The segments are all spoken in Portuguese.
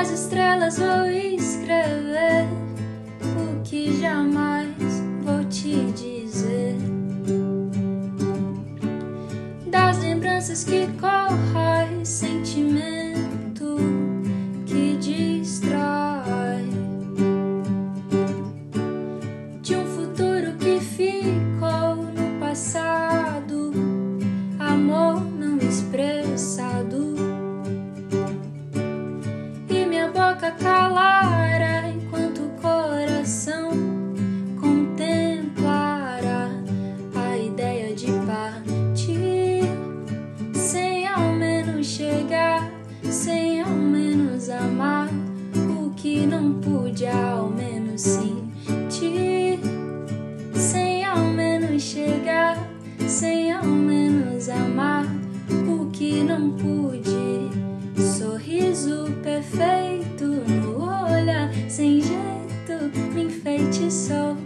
Nas estrelas vou escrever o que jamais vou te dizer. Das lembranças que corrói, sentimento boca calara enquanto o coração contemplara a ideia de partir sem ao menos chegar, sem ao menos amar o que não pude ao menos sentir, sem ao menos chegar, sem ao menos amar o que não pude feito no olhar, sem jeito, me enfeitiçou.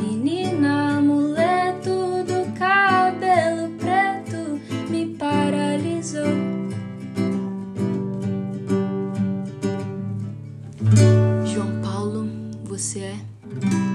Menina, amuleto do cabelo preto me paralisou. João Paulo, você é.